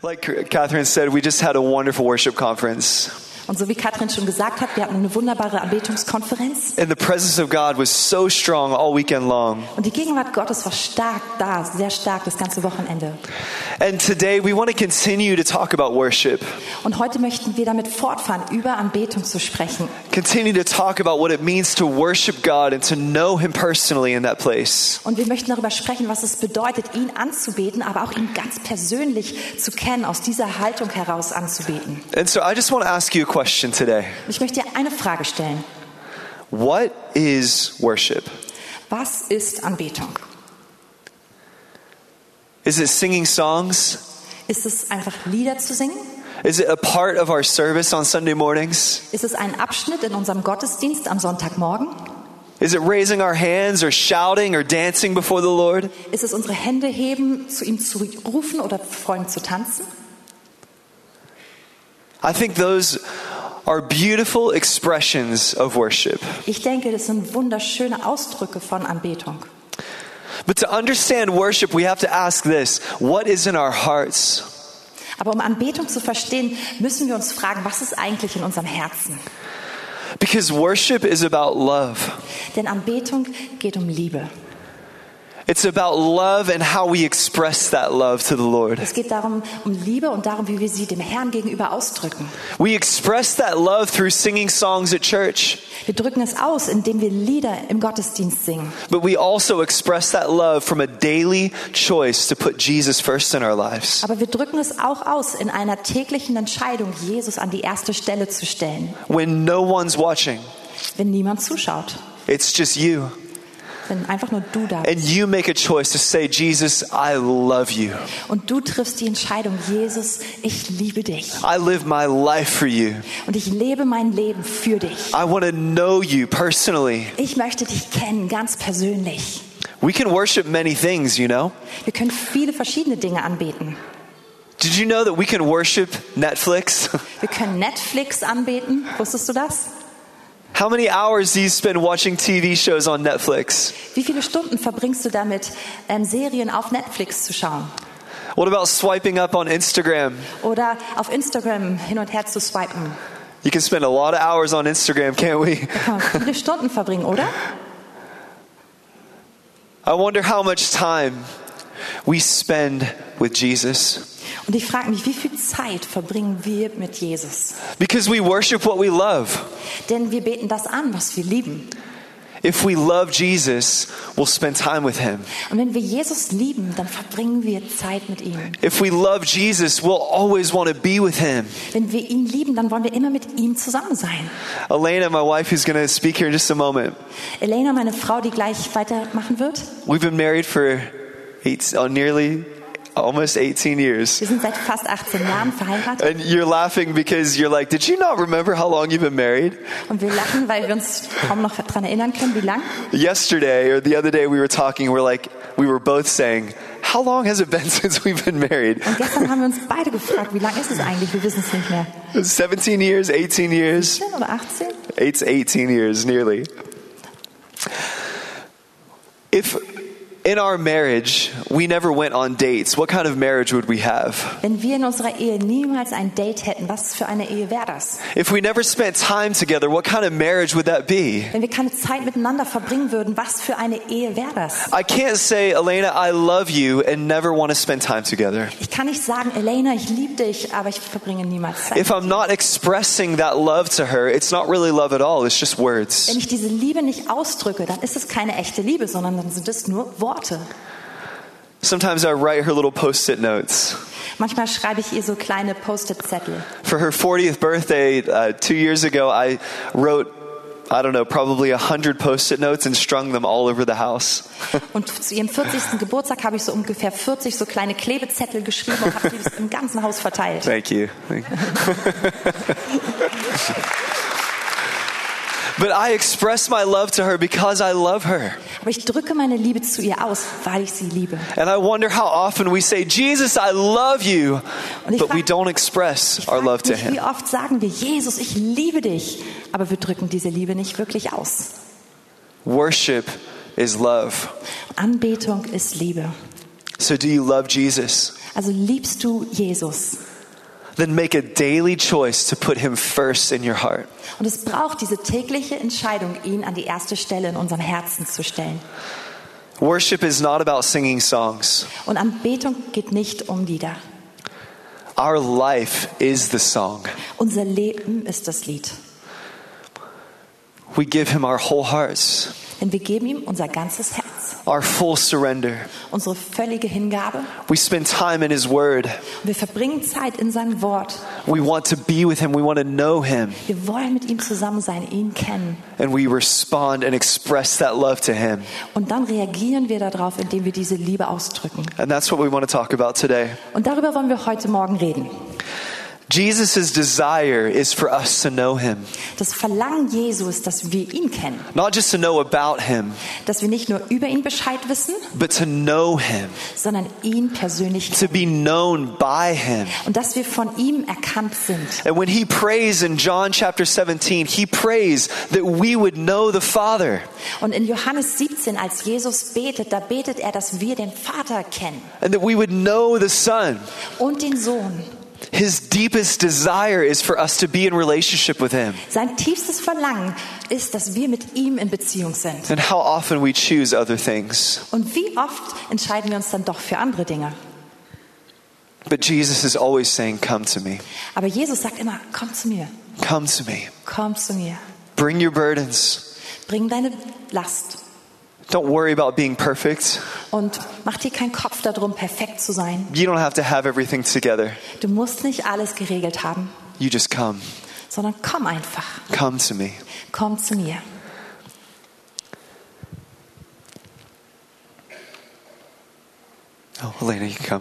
Like Catherine said, we just had a wonderful worship conference. Und so wie Katrin schon gesagt hat, wir hatten eine wunderbare Anbetungskonferenz. And the presence of God was so strong all weekend long. Und die Gegenwart Gottes war stark da, sehr stark das ganze Wochenende. And today we want to continue to talk about worship, Und heute möchten wir damit fortfahren, über Anbetung zu sprechen. continue to talk about what it means to worship God and to know Him personally in that place. Und wir möchten darüber sprechen, was es bedeutet, ihn anzubeten, aber auch ihn ganz persönlich zu kennen, aus dieser Haltung heraus anzubeten. And so I just want to ask you a question today Und ich möchte dir eine Frage stellen. What is worship? Was ist Anbetung? Is it singing songs? Ist es einfach Lieder zu singen? Is it a part of our service on Sunday mornings? Ist es ein Abschnitt in unserem Gottesdienst am Sonntagmorgen? Is it raising our hands or shouting or dancing before the Lord? Ist es unsere Hände heben, zu ihm zu rufen oder vor ihm zu tanzen? I think those are beautiful expressions of worship. Ich denke, das sind wunderschöne Ausdrücke von Anbetung. But to understand worship, we have to ask this what is in our hearts? Aber um Anbetung zu verstehen, müssen wir uns fragen, was ist eigentlich in unserem Herzen? Because worship is about love. Denn Anbetung geht um Liebe. It's about love and how we express that love to the Lord. Es geht darum, um Liebe und darum, wie wir sie dem Herrn gegenüber ausdrücken. We express that love through singing songs at church, Wir drücken es aus, indem wir Lieder im Gottesdienst singen. but we also express that love from a daily choice to put Jesus first in our lives. Aber wir drücken es auch aus in einer täglichen Entscheidung, Jesus an die erste Stelle zu stellen, When no one's watching, wenn niemand zuschaut, it's just you. Wenn einfach nur du da And bist. you make a choice to say, Jesus, I love you. Und du triffst die Entscheidung, Jesus, ich liebe dich. I live my life for you. Und ich lebe mein Leben für dich. I want to know you personally. Ich möchte dich kennen, ganz persönlich. We can worship many things, you know. Wir können viele verschiedene Dinge anbeten. Did you know that we can worship Netflix? Wir können Netflix anbeten. Wusstest du das? How many hours do you spend watching TV shows on Netflix? Wie viele Stunden verbringst du damit, ähm, Serien auf Netflix zu schauen? What about swiping up on Instagram? Oder auf Instagram hin und her zu swipen? You can spend a lot of hours on Instagram, can't we? Da kann man viele Stunden verbringen, oder? I wonder how much time we spend with Jesus. Und ich frage mich, wie viel Zeit verbringen wir mit Jesus? Because we worship what we love. Denn wir beten das an, was wir lieben. If we love Jesus, we'll spend time with him. Und wenn wir Jesus lieben, dann verbringen wir Zeit mit ihm. If we love Jesus, we'll always want to be with him. Wenn wir ihn lieben, dann wollen wir immer mit ihm zusammen sein. Elena, my wife, who's going to speak here in just a moment, Elena, meine Frau, die gleich weitermachen wird, we've been married for eight, oh, nearly almost 18 years. wir sind seit fast 18 Jahren verheiratet. And you're laughing because you're like, did you not remember how long you've been married? Und wir lachen, weil wir uns kaum noch daran erinnern können, wie lang. Yesterday or the other day we were talking, we're like, we were both saying, how long has it been since we've been married? Und gestern haben wir uns beide gefragt, wie lang ist es eigentlich? Wir wissen es nicht mehr. 17 years, 18 years? 17 oder 18? It's 18 years, nearly. If in our marriage we never went on dates, what kind of marriage would we have? Wenn wir in unserer Ehe niemals ein Date hätten, was für eine Ehe wäre das? If we never spent time together, what kind of marriage would that be? Wenn wir keine Zeit miteinander verbringen würden, was für eine Ehe wäre das? I can't say, Elena, I love you and never want to spend time together. Ich kann nicht sagen, Elena, ich liebe dich, aber ich verbringe niemals Zeit. If I'm not expressing that love to her, it's not really love at all, it's just words. Wenn ich diese Liebe nicht ausdrücke, dann ist es keine echte Liebe, sondern dann sind es nur Worte. Sometimes I write her little post it notes. Manchmal schreibe ich ihr so kleine Post-it-Zettel. For her 40th birthday, uh, two years ago, I wrote, I don't know, probably 100 post it notes and strung them all over the house. Und zu ihrem 40. Geburtstag habe ich so ungefähr 40 so kleine Klebezettel geschrieben und habe die im ganzen Haus verteilt. Thank you. Thank you. but I express my love to her because I love her. Aber ich drücke meine Liebe zu ihr aus, weil ich sie liebe. And I wonder how often we say, Jesus, I love you, but we don't express our love to mich, wie him. oft sagen wir, Jesus, ich liebe dich, aber wir drücken diese Liebe nicht wirklich aus. Worship is love. Anbetung ist Liebe. So, do you love Jesus? Also liebst du Jesus? Then make a daily choice to put him first in your heart. Und es braucht diese tägliche Entscheidung, ihn an die erste Stelle in unserem Herzen zu stellen. Worship is not about singing songs. Und Anbetung geht nicht um Lieder. Our life is the song. Unser Leben ist das Lied. We give him our whole hearts, Denn wir geben ihm unser ganzes Herz, our full surrender. unsere völlige Hingabe. We spend time in his word. Wir verbringen Zeit in seinem Wort. We want to be with him. We want to know him. Wir wollen mit ihm zusammen sein, ihn kennen. And we respond and express that love to him. Und dann reagieren wir darauf, indem wir diese Liebe ausdrücken. And that's what we want to talk about today. Und darüber wollen wir heute Morgen reden. Jesus' desire is for us to know him, Das Verlangen Jesu ist, dass wir ihn kennen. not just to know about him, Dass wir nicht nur über ihn Bescheid wissen, but to know him, sondern ihn persönlich to be known by him. Und dass wir von ihm erkannt sind. And when he prays in John chapter 17, he prays that we would know the Father Und in Johannes 17, als Jesus betet, da betet er, dass wir den Vater kennen and that we would know the Son. und den Sohn. His deepest desire is for us to be in relationship with him. Sein tiefstes Verlangen ist, dass wir mit ihm in Beziehung sind. And how often we choose other things. Und wie oft entscheiden wir uns dann doch für andere Dinge? But Jesus is always saying, Come to me. Aber Jesus sagt immer, komm zu mir, Come to me. komm zu mir. Bring your burdens. Bring deine Last Don't worry about being perfect. und mach dir keinen Kopf darum, perfekt zu sein. You don't have to have everything together. Du musst nicht alles geregelt haben, You just come. Sondern komm einfach. Come to me. Komm zu mir. Oh, Elena, you come.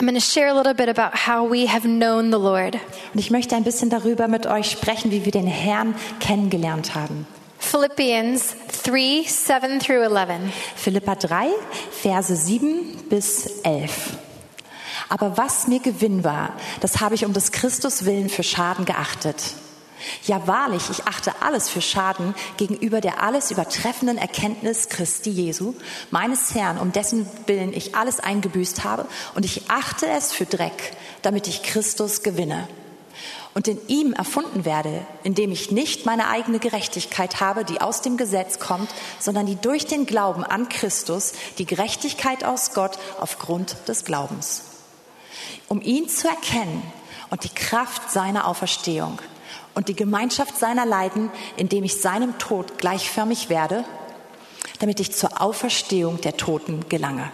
I'm going to share a little bit about how we have known the Lord. Und ich möchte ein bisschen darüber mit euch sprechen, wie wir den Herrn kennengelernt haben. Philippians 3 7 through 11. Philippa 3, Verse 7 bis 11. Aber was mir Gewinn war, das habe ich um des Christus willen für Schaden geachtet. Ja wahrlich, ich achte alles für Schaden gegenüber der alles übertreffenden Erkenntnis Christi Jesu, meines Herrn, um dessen Willen ich alles eingebüßt habe, und ich achte es für Dreck, damit ich Christus gewinne und in ihm erfunden werde, indem ich nicht meine eigene Gerechtigkeit habe, die aus dem Gesetz kommt, sondern die durch den Glauben an Christus, die Gerechtigkeit aus Gott aufgrund des Glaubens. Um ihn zu erkennen und die Kraft seiner Auferstehung und die Gemeinschaft seiner Leiden, indem ich seinem Tod gleichförmig werde, damit ich zur Auferstehung der Toten gelange.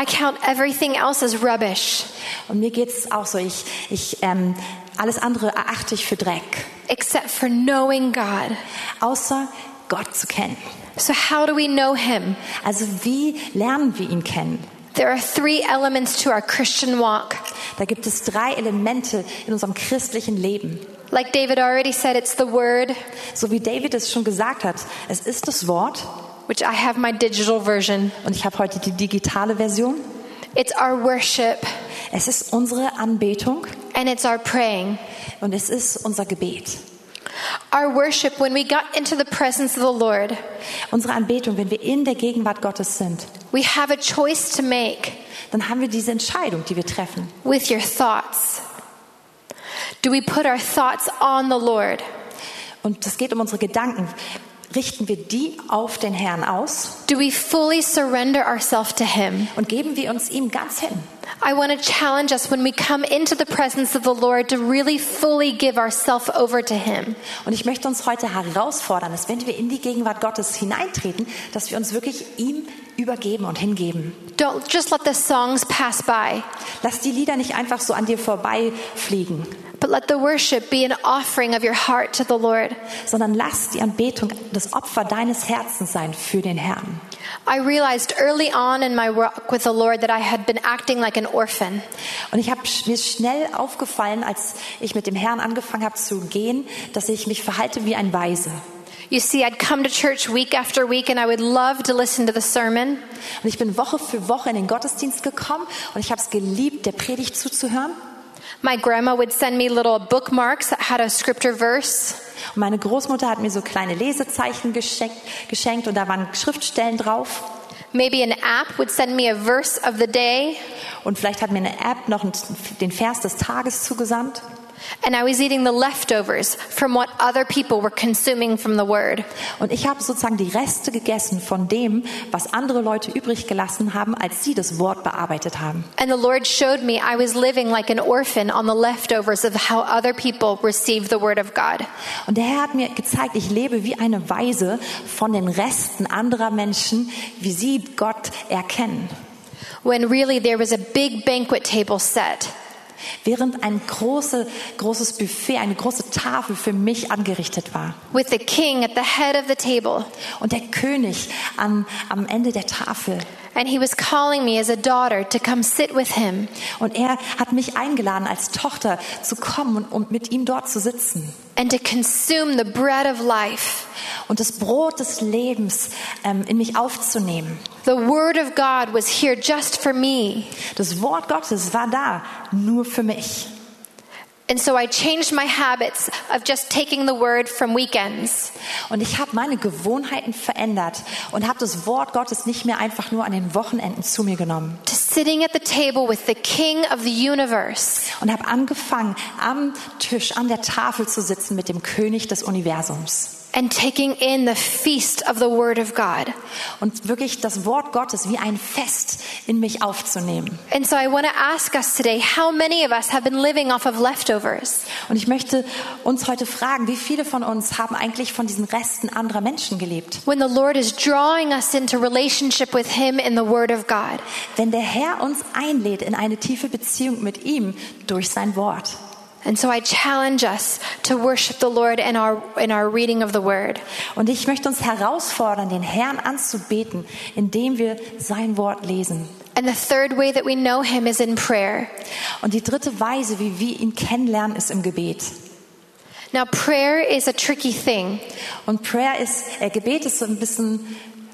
I count everything else as rubbish, Und mir geht es auch so, ich, ich, ähm, alles andere erachte ich für Dreck, except for knowing God. außer Gott zu kennen. So, how do we know Him? Also wie lernen wir ihn kennen? There are three elements to our Christian walk. Da gibt es drei Elemente in unserem christlichen Leben. Like David already said, it's the Word, So wie David es schon gesagt hat, es ist das Wort which I have my digital version. und ich habe heute die digitale Version. It's our worship, Es ist unsere Anbetung and it's our praying. und es ist unser Gebet. Our worship, when we got into the presence of the Lord, Unsere Anbetung, wenn wir in der Gegenwart Gottes sind, we have a choice to make dann haben wir diese Entscheidung, die wir treffen. with your thoughts. Do we put our thoughts on the Lord? Und es geht um unsere Gedanken. Richten wir die auf den Herrn aus Do we fully surrender ourselves to Him? und geben wir uns ihm ganz hin. I want to challenge us when we come into the presence of the Lord to really fully give ourselves over to Him. Und ich möchte uns heute herausfordern, dass wenn wir in die Gegenwart Gottes hineintreten, dass wir uns wirklich ihm übergeben und hingeben. Don't just let the songs pass by, Lass die Lieder nicht einfach so an dir vorbeifliegen, but let the worship be an offering of your heart to the Lord. sondern lass die Anbetung das Opfer deines Herzens sein für den Herrn. I realized early on in my walk with the Lord that I had been acting like an orphan. Und ich habe mir schnell aufgefallen, als ich mit dem Herrn angefangen habe zu gehen, dass ich mich verhalte wie ein Weise. You see, I'd come to church week after week and I would love to listen to the sermon, Und ich bin Woche für Woche in den Gottesdienst gekommen und ich habe es geliebt, der Predigt zuzuhören. My grandma would send me little bookmarks that had a scripture verse. Und meine Großmutter hat mir so kleine Lesezeichen geschenkt, geschenkt und da waren Schriftstellen drauf. Maybe an app would send me a verse of the day. Und vielleicht hat mir eine App noch den Vers des Tages zugesandt. And I was eating the leftovers from what other people were consuming from the word. Und ich habe sozusagen die Reste gegessen von dem, was andere Leute übrig gelassen haben, als sie das Wort bearbeitet haben. And the Lord showed me I was living like an orphan on the leftovers of how other people received the word of God. Und der Herr hat mir gezeigt, ich lebe wie eine Weise von den Resten anderer Menschen, wie sie Gott erkennen. When really there was a big banquet table set. Während ein große, großes Buffet, eine große Tafel für mich angerichtet war. with the king at the head of the table. Und der König am, am Ende der Tafel. And he was calling me as a daughter to come sit with him. Und er hat mich eingeladen, als Tochter zu kommen und, mit ihm dort zu sitzen. and to consume the bread of life. Und das Brot des Lebens ähm, in mich aufzunehmen. The word of God was here just for me. Das Wort Gottes war da, nur für mich. And so I changed my habits of just taking the word from weekends. Und ich habe meine Gewohnheiten verändert und habe das Wort Gottes nicht mehr einfach nur an den Wochenenden zu mir genommen. to sitting at the table with the king of the universe Und habe angefangen, am Tisch, an der Tafel zu sitzen mit dem König des Universums. And taking in the feast of the word of God. Und wirklich das Wort Gottes wie ein Fest in mich aufzunehmen. And so I want to ask us today how many of us have been living off of leftovers? Und ich möchte uns heute fragen, wie viele von uns haben eigentlich von diesen Resten anderer Menschen gelebt? When the Lord is drawing us into relationship with him in the word of God. Wenn der Herr uns einlädt in eine tiefe Beziehung mit ihm durch sein Wort. And so I challenge us to worship the Lord in our in our reading of the word. Und ich möchte uns herausfordern, den Herrn anzubeten, indem wir sein Wort lesen. And the third way that we know him is in prayer. Und die dritte Weise, wie wir ihn kennenlernen, ist im Gebet. Now prayer is a tricky thing Und Prayer ist, äh, Gebet ist so ein bisschen,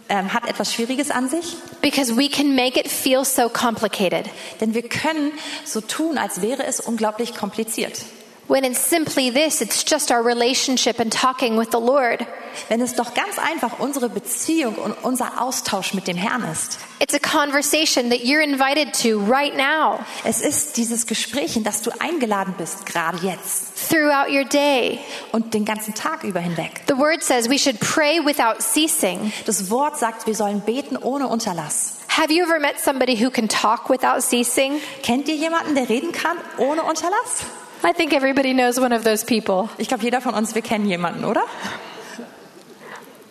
ähm, hat etwas Schwieriges an sich, because we can make it feel so complicated. denn wir können so tun, als wäre es unglaublich kompliziert. When it's simply this, it's just our relationship and talking with the Lord. Wenn es doch ganz einfach unsere Beziehung und unser Austausch mit dem Herrn ist. It's a conversation that you're invited to right now, Es ist dieses Gespräch, in das du eingeladen bist, gerade jetzt throughout your day. und den ganzen Tag über hinweg. The word says we should pray without ceasing. Das Wort sagt, wir sollen beten ohne Unterlass. Have you ever met somebody who can talk without ceasing? Kennt ihr jemanden, der reden kann ohne Unterlass? I think everybody knows one of those people. Ich glaube, jeder von uns, wir kennen jemanden, oder?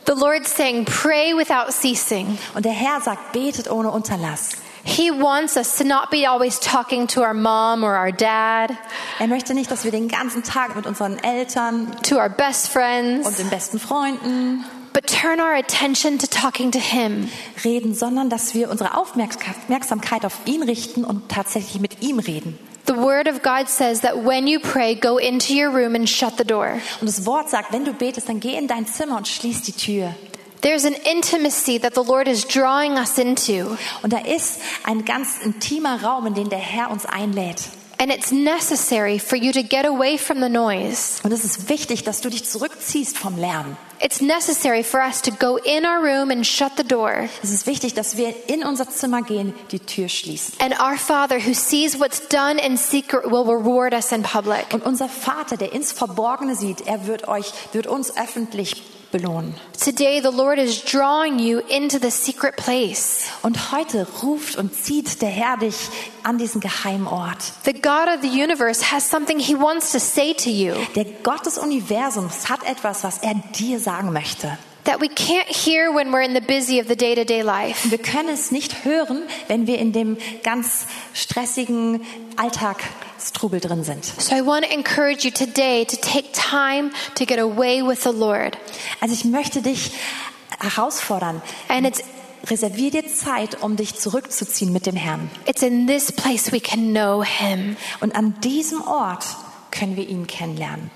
The Lord's saying, pray without ceasing. Und der Herr sagt, betet ohne Unterlass. He wants us to not be always talking to our mom or our dad, Er möchte nicht, dass wir den ganzen Tag mit unseren Eltern to our best und friends, den besten Freunden but turn our attention to talking to Him. reden, sondern dass wir unsere Aufmerksamkeit auf ihn richten und tatsächlich mit ihm reden. The Word of God says that when you pray, go into your room and shut the door. Und das Wort sagt, wenn du betest, dann geh in dein Zimmer und schließ die Tür. There's an intimacy that the Lord is drawing us into, Und da ist ein ganz intimer Raum, in den der Herr uns einlädt. and it's necessary for you to get away from the noise. Und es ist wichtig, dass du dich zurückziehst vom Lärm. It's necessary for us to go in our room and shut the door. Es ist wichtig, dass wir in unser Zimmer gehen, die Tür schließen. And our Father, who sees what's done in secret, will reward us in public. Und unser Vater, der ins Verborgene sieht, er wird euch, wird uns öffentlich belohnen. Today, the Lord is drawing you into the secret place. Und heute ruft und zieht der Herr dich an diesen geheimen Ort. The God of the universe has something He wants to say to you Der Gott des Universums hat etwas, was er dir sagen möchte. That we can't hear when we're in the busy of the day to day life. Wir können es nicht hören, wenn wir in dem ganz stressigen Alltagstrubel drin sind. So I want to encourage you today to take time to get away with the Lord. Also ich möchte dich herausfordern. And it's Reservier dir Zeit, um dich zurückzuziehen mit dem Herrn. it's in this place we can know Him. Und an diesem Ort können wir ihn kennenlernen.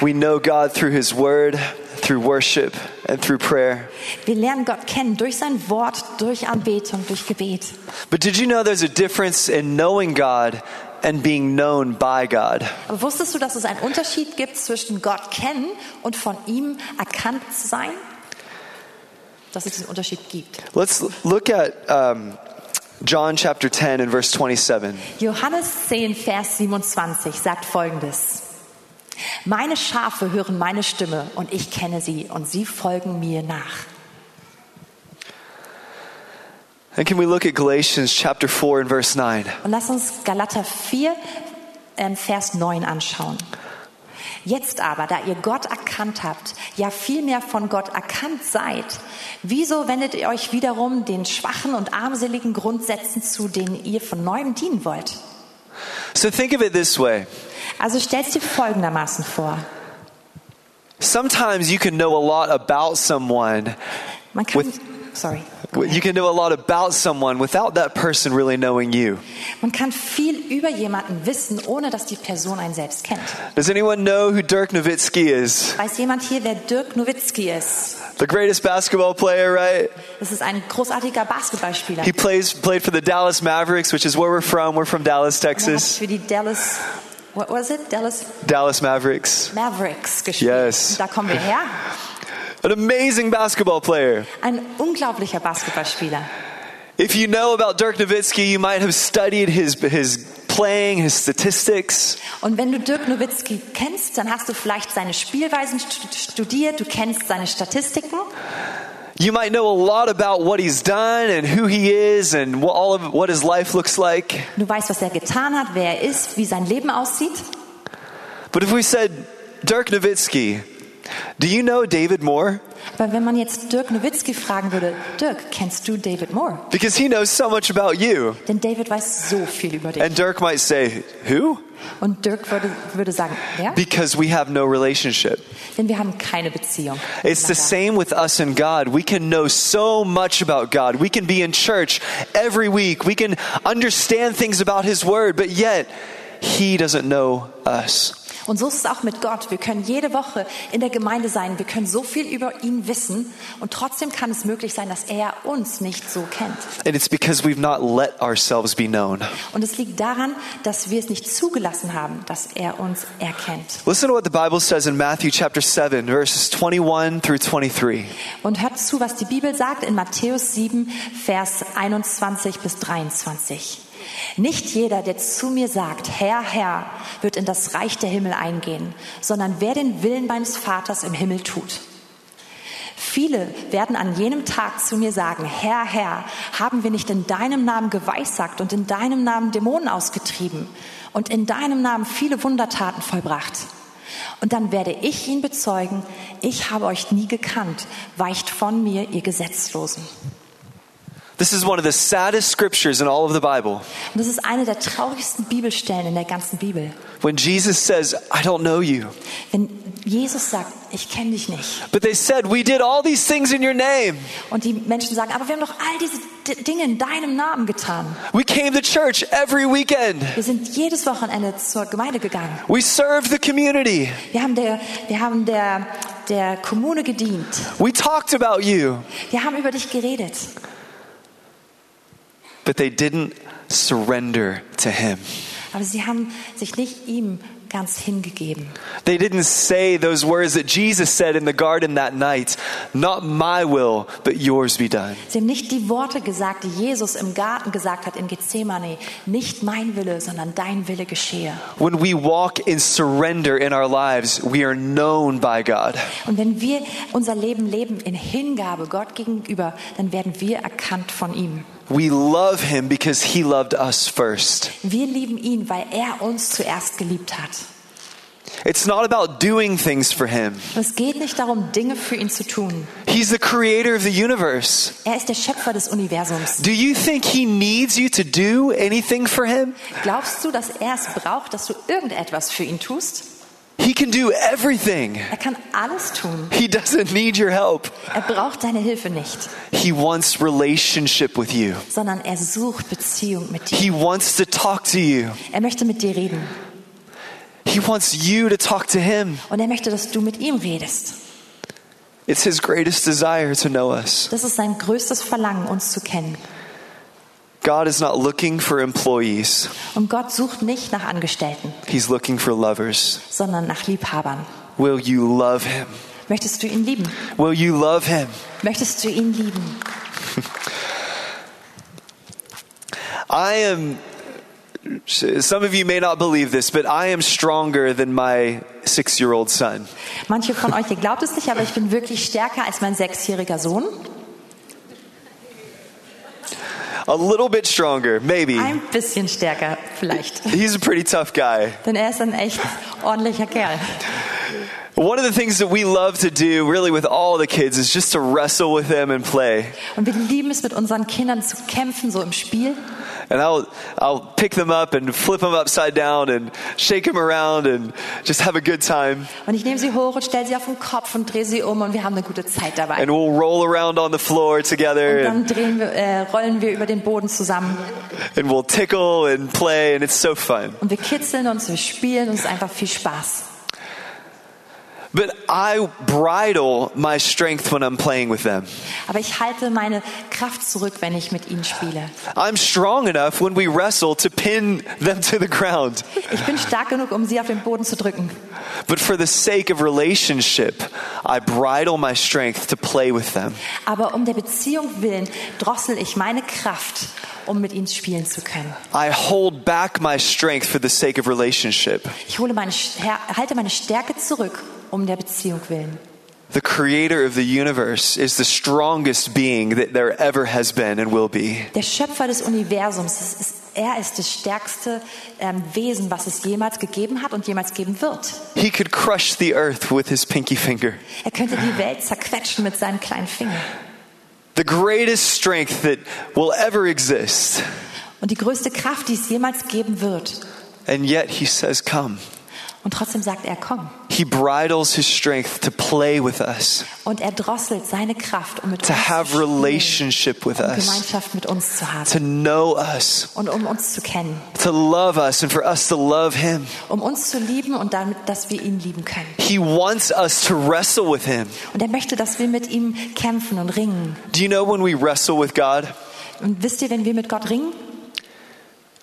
We know God through His Word, through worship and through prayer. Wir lernen Gott kennen durch sein Wort, durch Anbetung, durch Gebet. But did you know there's a difference in knowing God and being known by God? Aber wusstest du, dass es einen Unterschied gibt zwischen Gott kennen und von ihm erkannt sein? Dass es diesen Unterschied gibt. Let's look at um, John chapter 10 and verse 27. Johannes 10, Vers 27 sagt folgendes. Meine Schafe hören meine Stimme und ich kenne sie und sie folgen mir nach. And can we look at Galatians chapter 4 and verse 9? Und lass uns Galater 4, ähm, Vers 9 anschauen. Jetzt aber, da ihr Gott erkannt habt, ja vielmehr von Gott erkannt seid, wieso wendet ihr euch wiederum den schwachen und armseligen Grundsätzen zu, denen ihr von neuem dienen wollt? So think of it this way. Also stellst dir folgendermaßen vor. Sometimes you can know a lot about someone. Man kann, With- sorry. You can know a lot about someone without that person really knowing you. Man kann viel über jemanden wissen, ohne dass die Person einen selbst kennt. Does anyone know who Dirk Nowitzki is? Weiß jemand hier, wer Dirk Nowitzki ist? The greatest basketball player, right? Das ist ein großartiger Basketballspieler. He plays played for the Dallas Mavericks, which is where we're from. We're from Dallas, Texas. für die Dallas, what was it? Dallas Dallas Mavericks. Mavericks gespielt. Yes. Da kommen wir her. An amazing basketball player. Ein unglaublicher Basketballspieler. If you know about Dirk Nowitzki, you might have studied his his playing, his statistics. Und wenn du Dirk Nowitzki kennst, dann hast du vielleicht seine Spielweisen stu- studiert, du kennst seine Statistiken. You might know a lot about what he's done and who he is and what, all of what his life looks like. Du weißt, was er getan hat, wer er ist, wie sein Leben aussieht. But if we said, Dirk Nowitzki, do you know David Moore? Aber wenn man jetzt Dirk Nowitzki fragen würde, Dirk, kennst du David Moore? Because he knows so much about you. Denn David weiß so viel über dich. And Dirk might say, Who? Und Dirk würde, würde sagen, wer? Because we have no relationship. Denn wir haben keine Beziehung. It's the same with us and God. We can know so much about God. We can be in church every week. We can understand things about His Word, but yet He doesn't know us. Und so ist es auch mit Gott. Wir können jede Woche in der Gemeinde sein. Wir können so viel über ihn wissen. Und trotzdem kann es möglich sein, dass er uns nicht so kennt. And it's because we've not let ourselves be known. Und es liegt daran, dass wir es nicht zugelassen haben, dass er uns erkennt. Listen to what the Bible says in Matthew chapter 7, verses 21 through 23. Und hört zu, was die Bibel sagt in Matthäus 7, Vers 21 bis 23. Nicht jeder, der zu mir sagt, Herr, Herr, wird in das Reich der Himmel eingehen, sondern wer den Willen meines Vaters im Himmel tut. Viele werden an jenem Tag zu mir sagen, Herr, Herr, haben wir nicht in deinem Namen geweissagt und in deinem Namen Dämonen ausgetrieben und in deinem Namen viele Wundertaten vollbracht? Und dann werde ich ihn bezeugen, ich habe euch nie gekannt, weicht von mir, ihr Gesetzlosen. This is one of the saddest scriptures in all of the Bible. Und das ist eine der traurigsten Bibelstellen in der ganzen Bibel. When Jesus says, I don't know you. Wenn Jesus sagt, ich kenne dich nicht. But they said, We did all these things in your name. Und die Menschen sagen, aber wir haben doch all diese Dinge in deinem Namen getan. We came to church every weekend. Wir sind jedes Wochenende zur Gemeinde gegangen. We served the community. Wir haben der, wir haben der, der Kommune gedient. We talked about you. Wir haben über dich geredet. But they didn't surrender to Him. Aber sie haben sich nicht ihm ganz hingegeben. They didn't say those words that Jesus said in the garden that night Not my will, but yours be done. Sie haben nicht die Worte gesagt, die Jesus im Garten gesagt hat in Gethsemane. Nicht mein Wille, sondern dein Wille geschehe. When we walk in surrender in our lives, we are known by God. Und wenn wir unser Leben leben in Hingabe Gott gegenüber, dann werden wir erkannt von ihm. We love Him because He loved us first. Wir lieben ihn, weil er uns zuerst geliebt hat. It's not about doing things for Him. Es geht nicht darum, Dinge für ihn zu tun. He's the creator of the universe. Er ist der Schöpfer des Universums. Do you think He needs you to do anything for Him? Glaubst du, dass er es braucht, dass du irgendetwas für ihn tust? He can do everything. Er kann alles tun. He doesn't need your help. Er braucht deine Hilfe nicht, He wants relationship with you. sondern er sucht Beziehung mit dir. He wants to talk to you. Er möchte mit dir reden He wants you to talk to Him. und er möchte, dass du mit ihm redest. It's His greatest desire to know us. Das ist sein größtes Verlangen, uns zu kennen. God is not looking for employees, Und Gott sucht nicht nach Angestellten, He's looking for lovers. sondern nach Liebhabern. Will you love Him? Möchtest du ihn lieben? Will you love Him? Möchtest du ihn lieben? I am, some of you may not believe this, but I am stronger than my six year old son. Manche von euch, ihr glaubt es nicht, aber ich bin wirklich stärker als mein sechsjähriger Sohn. A little bit stronger, maybe. Ein bisschen stärker vielleicht. He's a pretty tough guy. Denn er ist ein echt ordentlicher Kerl. One of the things that we love to do, really, with all the kids, is just to wrestle with them and play. Und wir lieben es, mit unseren Kindern zu kämpfen, so im Spiel. And I'll, I'll pick them up and flip them upside down and shake them around and just have a good time. Und ich nehme sie hoch und stelle sie auf den Kopf und drehe sie um und wir haben eine gute Zeit dabei. And we'll roll around on the floor together Und and, dann drehen wir, äh, rollen wir über den Boden zusammen. and we'll tickle and play, and it's so fun. Und wir kitzeln uns, wir spielen und es ist einfach viel Spaß. But I bridle my strength when I'm playing with them. Aber ich halte meine Kraft zurück, wenn ich mit ihnen spiele. I'm strong enough when we wrestle to pin them to the ground. Ich bin stark genug, um sie auf den Boden zu drücken. But for the sake of relationship, I bridle my strength to play with them. Aber um der Beziehung willen drossel ich meine Kraft, um mit ihnen spielen zu können. I hold back my strength for the sake of relationship. Ich hole meine, halte meine Stärke zurück, um der Beziehung willen. The creator of the universe is the strongest being that there ever has been and will be. Der Schöpfer des Universums, ist, er ist das stärkste ähm, Wesen, was es jemals gegeben hat und jemals geben wird. He could crush the earth with his pinky finger. Er könnte die Welt zerquetschen mit seinem kleinen Finger. The greatest strength that will ever exist. Und die größte Kraft, die es jemals geben wird. And yet he says, Come. Und trotzdem sagt er, komm. He bridles his strength to play with us, Und er drosselt seine Kraft, um mit to uns have zu relationship with um us, Gemeinschaft mit uns zu haben to know us, und um uns zu kennen, to love us, and for us to love him. um uns zu lieben und damit, dass wir ihn lieben können. He wants us to wrestle with him. Und er möchte, dass wir mit ihm kämpfen und ringen. Do you know when we wrestle with God? Und wisst ihr, wenn wir mit Gott ringen?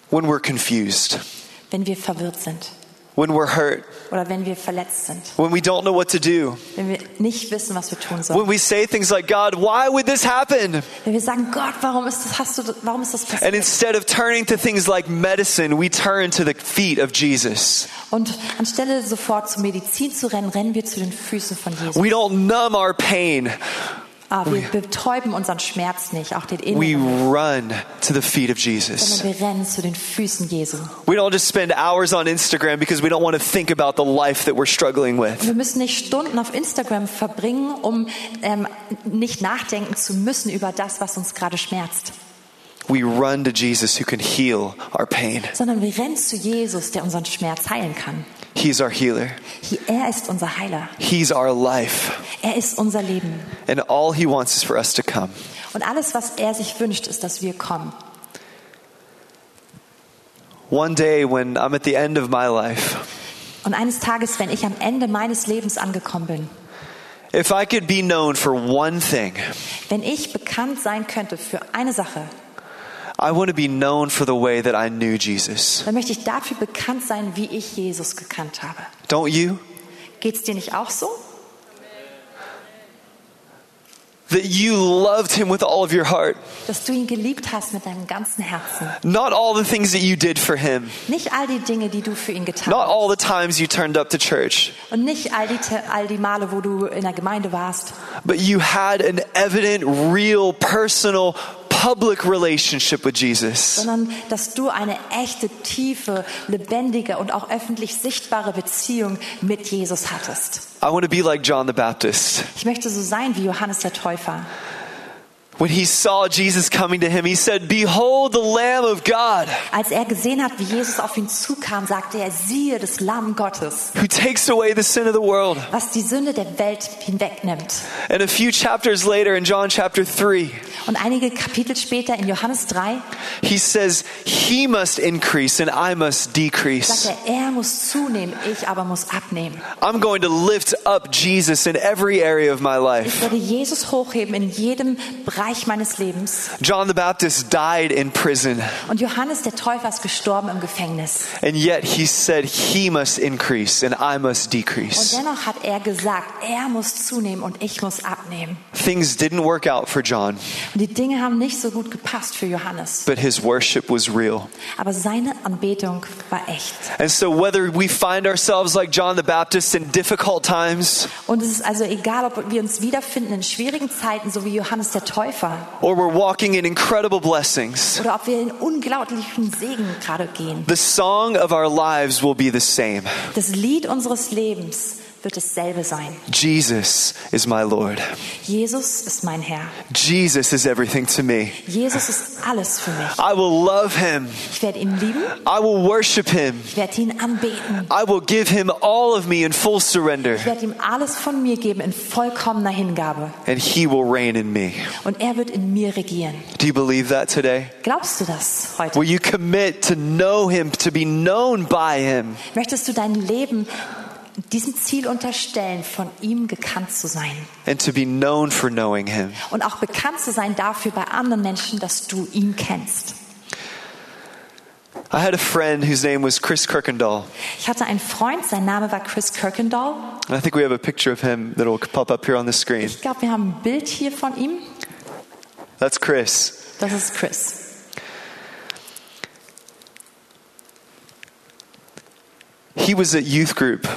When we're confused, Wenn wir verwirrt sind when we're hurt, oder wenn wir verletzt sind, when we don't know what to do, wenn wir nicht wissen, was wir tun sollen. when we say things like, God, why would this happen? Wenn wir sagen, Gott, warum ist das, hast du, warum ist das And instead of turning to things like medicine, we turn to the feet of Jesus. Und anstelle sofort zur Medizin zu rennen, rennen wir zu den Füßen von Jesus. We don't numb our pain, Ah, wir betäuben unseren Schmerz nicht, auch den we inneren, run to the feet of Jesus. sondern wir rennen zu den Füßen Jesu. We don't just spend hours on Instagram because we don't want to think about the life that we're struggling with. Wir müssen nicht Stunden auf Instagram verbringen, um ähm, nicht nachdenken zu müssen über das, was uns gerade schmerzt, We run to Jesus who can heal our pain. sondern wir rennen zu Jesus, der unseren Schmerz heilen kann. He's our healer, He- Er ist unser Heiler. He's our life. Er ist unser Leben. And all He wants is for us to come. Und alles, was er sich wünscht, ist, dass wir kommen. One day when I'm at the end of my life, Und eines Tages, wenn ich am Ende meines Lebens angekommen bin, if I could be known for one thing, wenn ich bekannt sein könnte für eine Sache, I want to be known for the way that I knew Jesus. dann möchte ich dafür bekannt sein, wie ich Jesus gekannt habe. Don't you? Geht's dir nicht auch so? That you loved Him with all of your heart. Dass du ihn geliebt hast mit deinem ganzen Herzen. Not all the things that you did for Him, Nicht all die Dinge, die du für ihn getan not hast. all the times you turned up to church, Und nicht all die, all die Male, wo du in der Gemeinde warst. but you had an evident, real, personal, public relationship with Jesus. sondern dass du eine echte, tiefe, lebendige und auch öffentlich sichtbare Beziehung mit Jesus hattest. I want to be like John the Baptist. Ich möchte so sein wie Johannes der Täufer. When he saw Jesus coming to him, he said, Behold the Lamb of God Als er gesehen hat, wie Jesus auf ihn zukam, sagte er, siehe das Lamm Gottes, who takes away the sin of the world. was die Sünde der Welt hinwegnimmt. And a few chapters later in John chapter 3, Und einige Kapitel später in Johannes 3 he says, He must increase and I must sagt decrease. er, er muss zunehmen, ich aber muss abnehmen. I'm going to lift up Jesus in every area of my life. Ich werde Jesus hochheben in jedem Bereich meines Lebens. John the Baptist died in prison, Und Johannes der Täufer ist gestorben im Gefängnis. and yet he said, He must increase and I must Und decrease. dennoch hat er gesagt, er muss zunehmen und ich muss abnehmen. Things didn't work out for John, Und die Dinge haben nicht so gut gepasst für Johannes. but his worship was real. Aber seine Anbetung war echt. And so, whether we find ourselves like John the Baptist in difficult times, Und es ist also egal, ob wir uns wiederfinden in schwierigen Zeiten, so wie Johannes der Täufer, or we're walking in incredible blessings, oder ob wir in unglaublichen Segen gerade gehen. the song of our lives will be the same. Das Lied unseres Lebens wird dasselbe sein. Jesus is my Lord. Jesus ist mein Herr. Jesus is everything to me. Jesus ist alles für mich. I will love him. Ich werde ihn lieben, I will worship him. ich werde ihn anbeten. I will give him all of me in full surrender, Ich werde ihm alles von mir geben in vollkommener Hingabe. and he will reign in me. Und er wird in mir regieren. Do you believe that today? Glaubst du das heute? Will you commit to know him, to be known by him? Möchtest du dein Leben diesem Ziel unterstellen, von ihm gekannt zu sein? and to be known for knowing him. Und auch bekannt zu sein dafür bei anderen Menschen, dass du ihn kennst. I had a friend whose name was Chris Kirkendall. Ich hatte einen Freund, sein Name war Chris Kirkendall. And I think we have a picture of him that will pop up here on the screen. Ich glaube, wir haben ein Bild hier von ihm. That's Chris. Das ist Chris. He was at youth group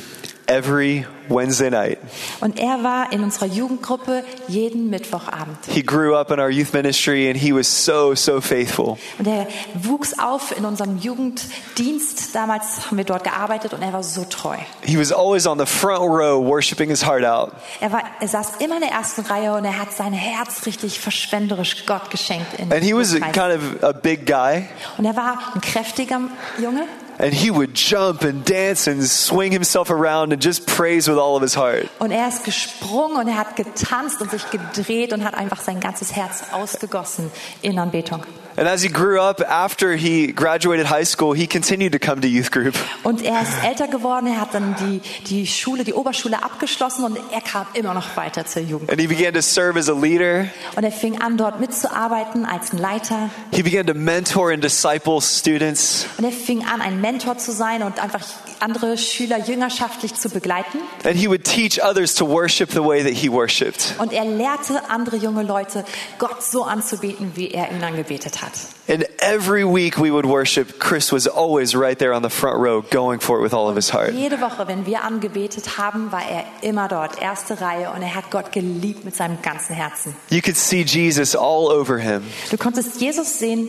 every Wednesday night. Und er war in unserer Jugendgruppe jeden Mittwochabend. He grew up in our youth ministry and he was so, so faithful. Und er wuchs auf in unserem Jugenddienst. Damals haben wir dort gearbeitet und er war so treu. He was always on the front row worshiping his heart out. Er, war, er saß immer in der ersten Reihe und er hat sein Herz richtig verschwenderisch Gott geschenkt. And he was a, kind of a big guy. und er war ein kräftiger Junge And he would jump and dance and swing himself around and just praise with all of his heart. und er ist gesprungen und er hat getanzt und sich gedreht und hat einfach sein ganzes Herz ausgegossen in Anbetung. And as he grew up, after he graduated high school, he continued to come to youth group. Und er ist älter geworden, er hat dann die, die Schule, die Oberschule abgeschlossen und er kam immer noch weiter zur Jugend. And he began to serve as a leader. Und er fing an, dort mitzuarbeiten als ein Leiter. He began to mentor and disciple students. Und er fing an, ein Mentor zu sein und einfach andere Schüler jüngerschaftlich zu begleiten. And he would teach others to worship the way that he worshiped. Und er lehrte andere junge Leute, Gott so anzubeten, wie er ihn angebetet hat. And every week we would worship, Chris was always right there on the front row, going for it with all of his heart. Jede Woche, wenn wir angebetet haben, war er immer dort, erste Reihe, und er hat Gott geliebt mit seinem ganzen Herzen. You could see Jesus all over him, Du konntest Jesus sehen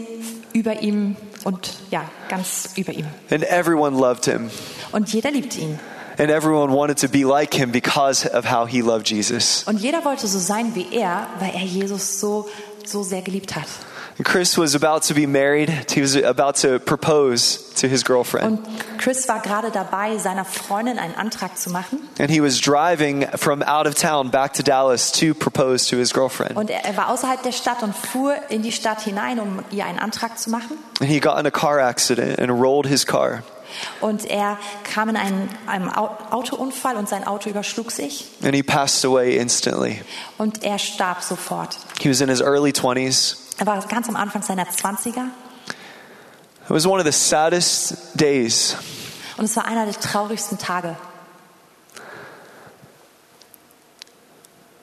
über ihm und ja, ganz über ihm. and everyone loved him. Und jeder liebt ihn. And everyone wanted to be like him because of how he loved Jesus. Und jeder wollte so sein wie er, weil er Jesus so, so sehr geliebt hat. And Chris was about to be married. He was about to propose to his girlfriend. Und Chris war gerade dabei, seiner Freundin einen Antrag zu machen. And he was driving from out of town back to Dallas to propose to his girlfriend. Und er, er war außerhalb der Stadt und fuhr in die Stadt hinein, um ihr einen Antrag zu machen. And he got in a car accident and rolled his car. Und er kam in einen, Au- Autounfall und sein Auto überschlug sich. And he passed away instantly. Und er starb sofort. He was in his early 20s. Er war ganz am Anfang seiner 20er. It was one of the saddest days. Und es war einer der traurigsten Tage.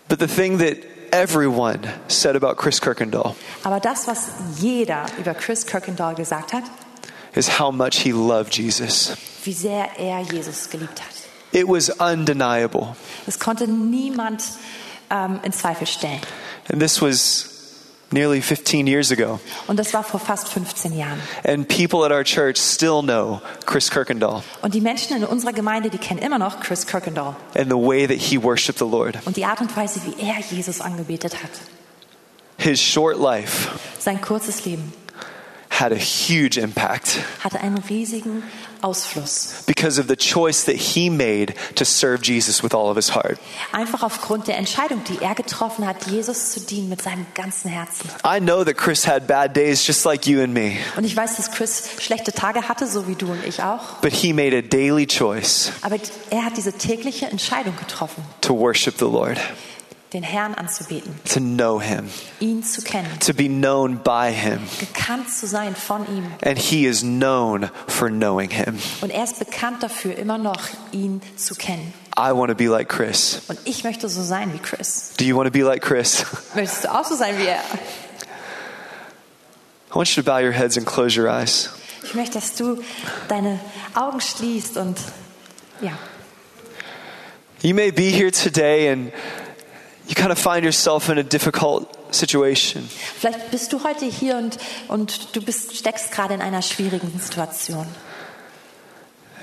But the thing that everyone said about Chris Kirkendall Aber das, was jeder über Chris Kirkendall gesagt hat, is how much he loved Jesus. wie sehr er Jesus geliebt hat. It was undeniable. Das konnte niemand ähm, in Zweifel stellen. And this was nearly 15 years ago. Und das war vor fast 15 Jahren. And people at our church still know Chris Kirkendall Und die Menschen in unserer Gemeinde, die kennen immer noch Chris Kirkendall and the way that he worshiped the Lord. und die Art und Weise, wie er Jesus angebetet hat. His short life Sein kurzes Leben had a huge impact hatte einen riesigen Ausfluss. because of the choice that he made to serve Jesus with all of his heart. Einfach aufgrund der Entscheidung, die er getroffen hat, Jesus zu dienen mit seinem ganzen Herzen. I know that Chris had bad days just like you and me, Und ich weiß, dass Chris schlechte Tage hatte, so wie du und ich auch. but he made a daily choice Aber er hat diese tägliche Entscheidung getroffen, to worship the Lord, den Herrn anzubeten, to know him, ihn zu kennen, to be known by him. gekannt zu sein von ihm. And he is known for knowing him. Und er ist bekannt dafür, immer noch ihn zu kennen. I want to be like Chris. Und ich möchte so sein wie Chris. Do you want to be like Chris? Möchtest du auch so sein wie er? I want you to bow your heads and close your eyes. Ich möchte, dass du deine Augen schließt und ja, You may be here today and you kind of find yourself in a difficult situation. vielleicht bist du heute hier und, und du bist, steckst gerade in einer schwierigen Situation.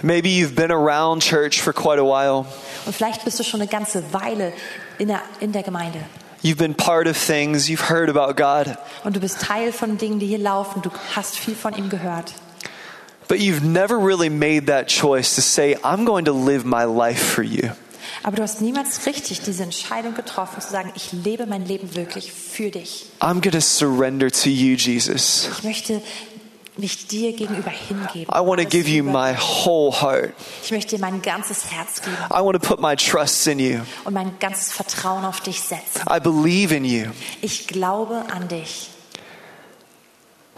Maybe you've been around church for quite a while. Und vielleicht bist du schon eine ganze Weile in der, in der Gemeinde. You've been part of things, you've heard about God, Und du bist Teil von Dingen, die hier laufen. Du hast viel von ihm gehört. but you've never really made that choice to say, I'm going to live my life for you. Aber du hast niemals richtig diese Entscheidung getroffen, zu sagen, ich lebe mein Leben wirklich für dich. I'm going to surrender to you, Jesus. Ich möchte mich dir gegenüber hingeben. I want to give you my whole heart. Ich möchte dir mein ganzes Herz geben I want to put my trust in you. und mein ganzes Vertrauen auf dich setzen. I believe in you. Ich glaube an dich.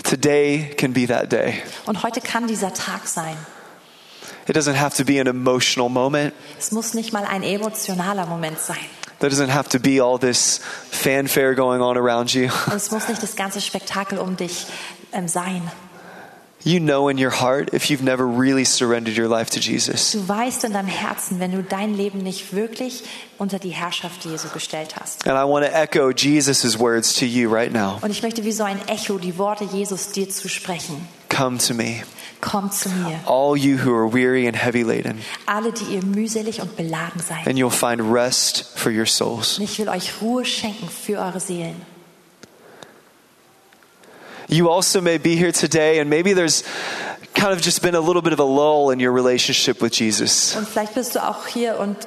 Today can be that day. Und heute kann dieser Tag sein. It doesn't have to be an emotional moment. Es muss nicht mal ein emotionaler Moment sein. There doesn't have to be all this fanfare going on around you. Und es muss nicht das ganze Spektakel um dich ähm, sein. You know in your heart if you've never really surrendered your life to Jesus. Du weißt in deinem Herzen, wenn du dein Leben nicht wirklich unter die Herrschaft Jesu gestellt hast. And I want to echo Jesus' words to you right now. Und ich möchte wie so ein Echo die Worte Jesus dir zu sprechen. Come to me, Komm zu mir, all you who are weary and heavy laden, alle, die ihr mühselig und beladen seid. and you'll find rest for your souls. Und ich will euch Ruhe schenken für eure Seelen. You also may be here today, and maybe there's kind of just been a little bit of a lull in your relationship with Jesus. Und vielleicht bist du auch hier und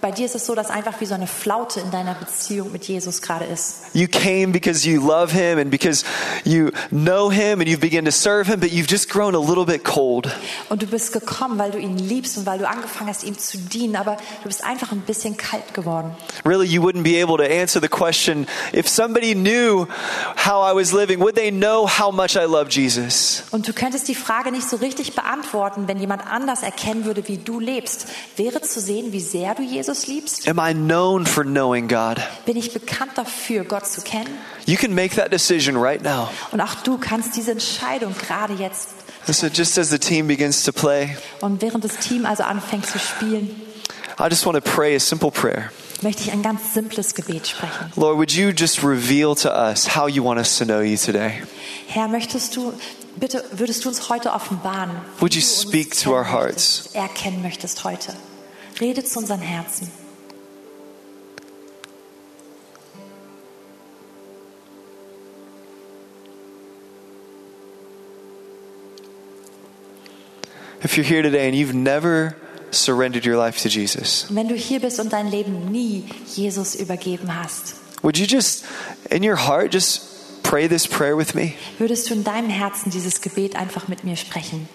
bei dir ist es so, dass einfach wie so eine Flaute in deiner Beziehung mit Jesus gerade ist. You came because you love him and because you know him and you've begun to serve him, but you've just grown a little bit cold. Und du bist gekommen, weil du ihn liebst und weil du angefangen hast, ihm zu dienen, aber du bist einfach ein bisschen kalt geworden. Really, you wouldn't be able to answer the question if somebody knew how I was living, would they know how much I love Jesus? Und du könntest die Frage nicht so richtig beantworten, wenn jemand anders erkennen würde, wie du lebst. Wäre zu sehen, wie sehr du Jesus liebst? Am I known for knowing God? Bin ich bekannt dafür, Gott zu kennen? You can make that decision right now. Und auch du kannst diese Entscheidung gerade jetzt. So, just as the team begins to play, Und während das Team also anfängt zu spielen, I just want to pray a simple prayer. möchte ich ein ganz simples Gebet sprechen. Lord, would you just reveal to us how you want us to know you today? Herr, möchtest du, bitte würdest du uns heute offenbaren, Would you speak to our hearts? erkennen möchtest heute. Rede zu unseren Herzen. If you're here today and you've never surrendered your life to Jesus, wenn du hier bist und dein Leben nie Jesus übergeben hast, would you just, in your heart, just pray this prayer with me? würdest du in deinem Herzen dieses Gebet einfach mit mir sprechen?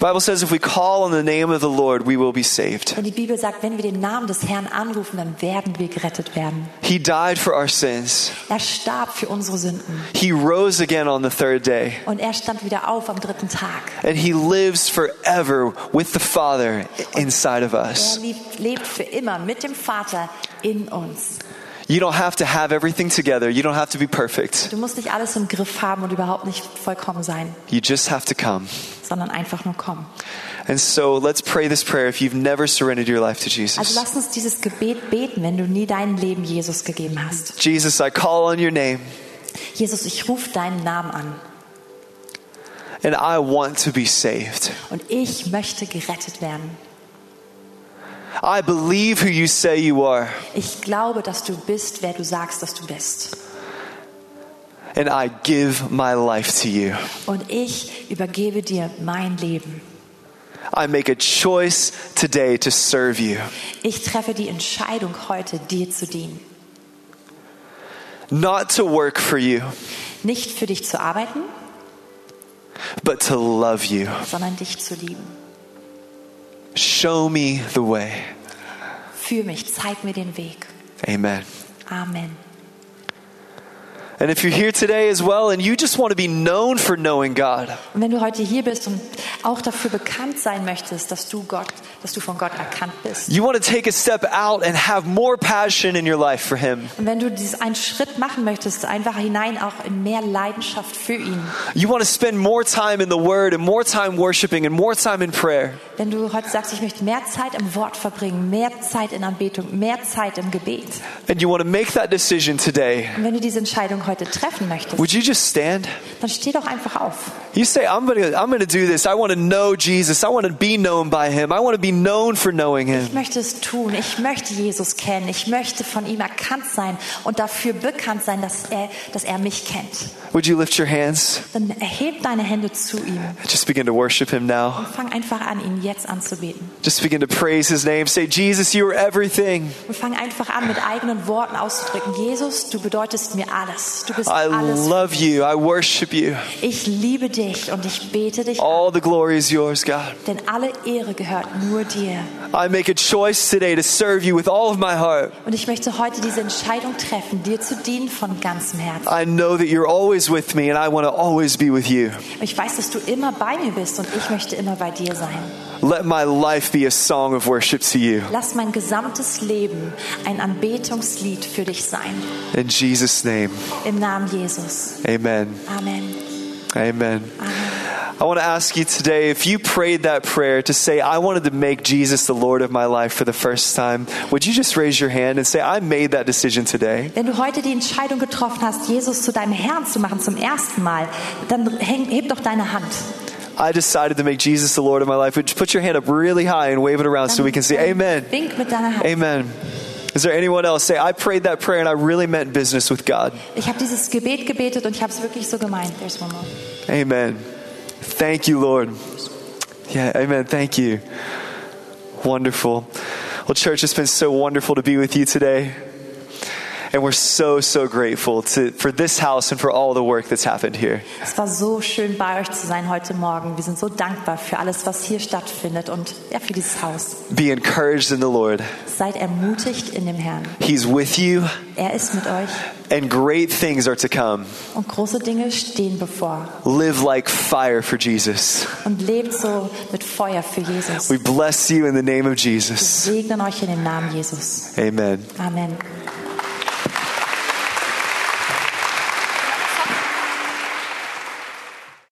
The Bible says if we call on the name of the Lord, we will be saved. Denn die Bibel sagt, wenn wir den Namen des Herrn anrufen, dann werden wir gerettet werden. He died for our sins. Er starb für unsere Sünden He rose again on the third day. und er stand wieder auf am dritten Tag. And he lives forever with the Father inside of Er us. lebt, lebt für immer mit dem Vater in uns. You don't have to have everything together. You don't have to be perfect. Du musst nicht alles im Griff haben und überhaupt nicht vollkommen sein, You just have to come. sondern einfach nur kommen. And so let's pray this prayer if you've never surrendered your life to Also Jesus. lass uns dieses Gebet beten, wenn du nie dein Leben Jesus gegeben hast. Jesus, I call on your name Jesus, ich rufe deinen Namen an and I want to be saved. und ich möchte gerettet werden. I believe who you say you are. Ich glaube, dass du bist, wer du sagst, dass du bist. and I give my life to you. und ich übergebe dir mein Leben. I make a choice today to serve you, Ich treffe die Entscheidung heute, dir zu dienen. not to work for you, Nicht für dich zu arbeiten, but to love you. sondern dich zu lieben. Show me the way. Führ mich, zeig mir den Weg. Amen. Amen. And if you're here today as well and you just want to be known for knowing God, Und wenn du heute hier bist und auch dafür bekannt sein möchtest, dass du Gott, dass du von Gott erkannt bist. you want to take a step out and have more passion in your life for Him. Und wenn du diesen einen Schritt machen möchtest, einfach hinein auch in mehr Leidenschaft für ihn. You want to spend more time in the Word and more time worshiping and more time in prayer. Wenn du heute sagst, ich möchte mehr Zeit im Wort verbringen, mehr Zeit in Anbetung, mehr Zeit im Gebet. And you want to make that decision today. Und wenn du diese Entscheidung heute treffen möchtest, Would you just stand? dann steh doch einfach auf. You say, I'm to I'm to do this. I want to know Jesus. I want to be known by Him. I want to be known for knowing Ich Him. möchte es tun. Ich möchte Jesus kennen. Ich möchte von ihm erkannt sein und dafür bekannt sein, dass er, dass er mich kennt. Would you lift your hands? Dann erheb deine Hände zu ihm Just begin to worship Him now. und fang einfach an, ihn jetzt anzubeten. Just begin to praise His name. Say, Jesus, you are everything. Und fang einfach an, mit eigenen Worten auszudrücken. Jesus, du bedeutest mir alles. Du bist I alles. love you. I worship you. Ich liebe dich und ich bete dich an, All the glory is yours, God. denn alle Ehre gehört nur dir. I make a choice today to serve you with all of my heart. Und ich möchte heute diese Entscheidung treffen, dir zu dienen von ganzem Herzen. I know that you're always with me and I want to always be with you. Ich weiß, dass du immer bei mir bist und ich möchte immer bei dir sein. Let my life be a song of worship to you. Lass mein gesamtes Leben ein Anbetungslied für dich sein. In Jesus' name, Im Namen Jesus. amen. Amen. Amen. Amen. I want to ask you today if you prayed that prayer to say, I wanted to make Jesus the Lord of my life for the first time, would you just raise your hand and say, I made that decision today? Wenn du heute die Entscheidung getroffen hast, Jesus zu deinem Herrn zu machen zum ersten Mal, dann heb doch deine Hand. I decided to make Jesus the Lord of my life. Would you put your hand up really high and wave it around so we can say, Amen. Wink mit deiner Hand. Amen. Is there anyone else? Say, I prayed that prayer and I really meant business with God. Ich habe dieses Gebet gebetet und ich habe es wirklich so gemeint. There's one more. Amen. Thank you, Lord. Yeah, amen. Thank you. Wonderful. Well, church, it's been so wonderful to be with you today. And we're so, so grateful to, for this house and for all the work that's happened here. Es war so schön bei euch zu sein heute Morgen. Wir sind so dankbar für alles, was hier stattfindet und ja, für dieses Haus. Be encouraged in the Lord. Seid ermutigt in dem Herrn. He's with you, Er ist mit euch and great things are to come. und große Dinge stehen bevor. Live like fire for Jesus. Und lebt so mit Feuer für Jesus. We bless you in the name of Wir Jesus. segnen euch in dem Namen Jesus. Amen. Amen.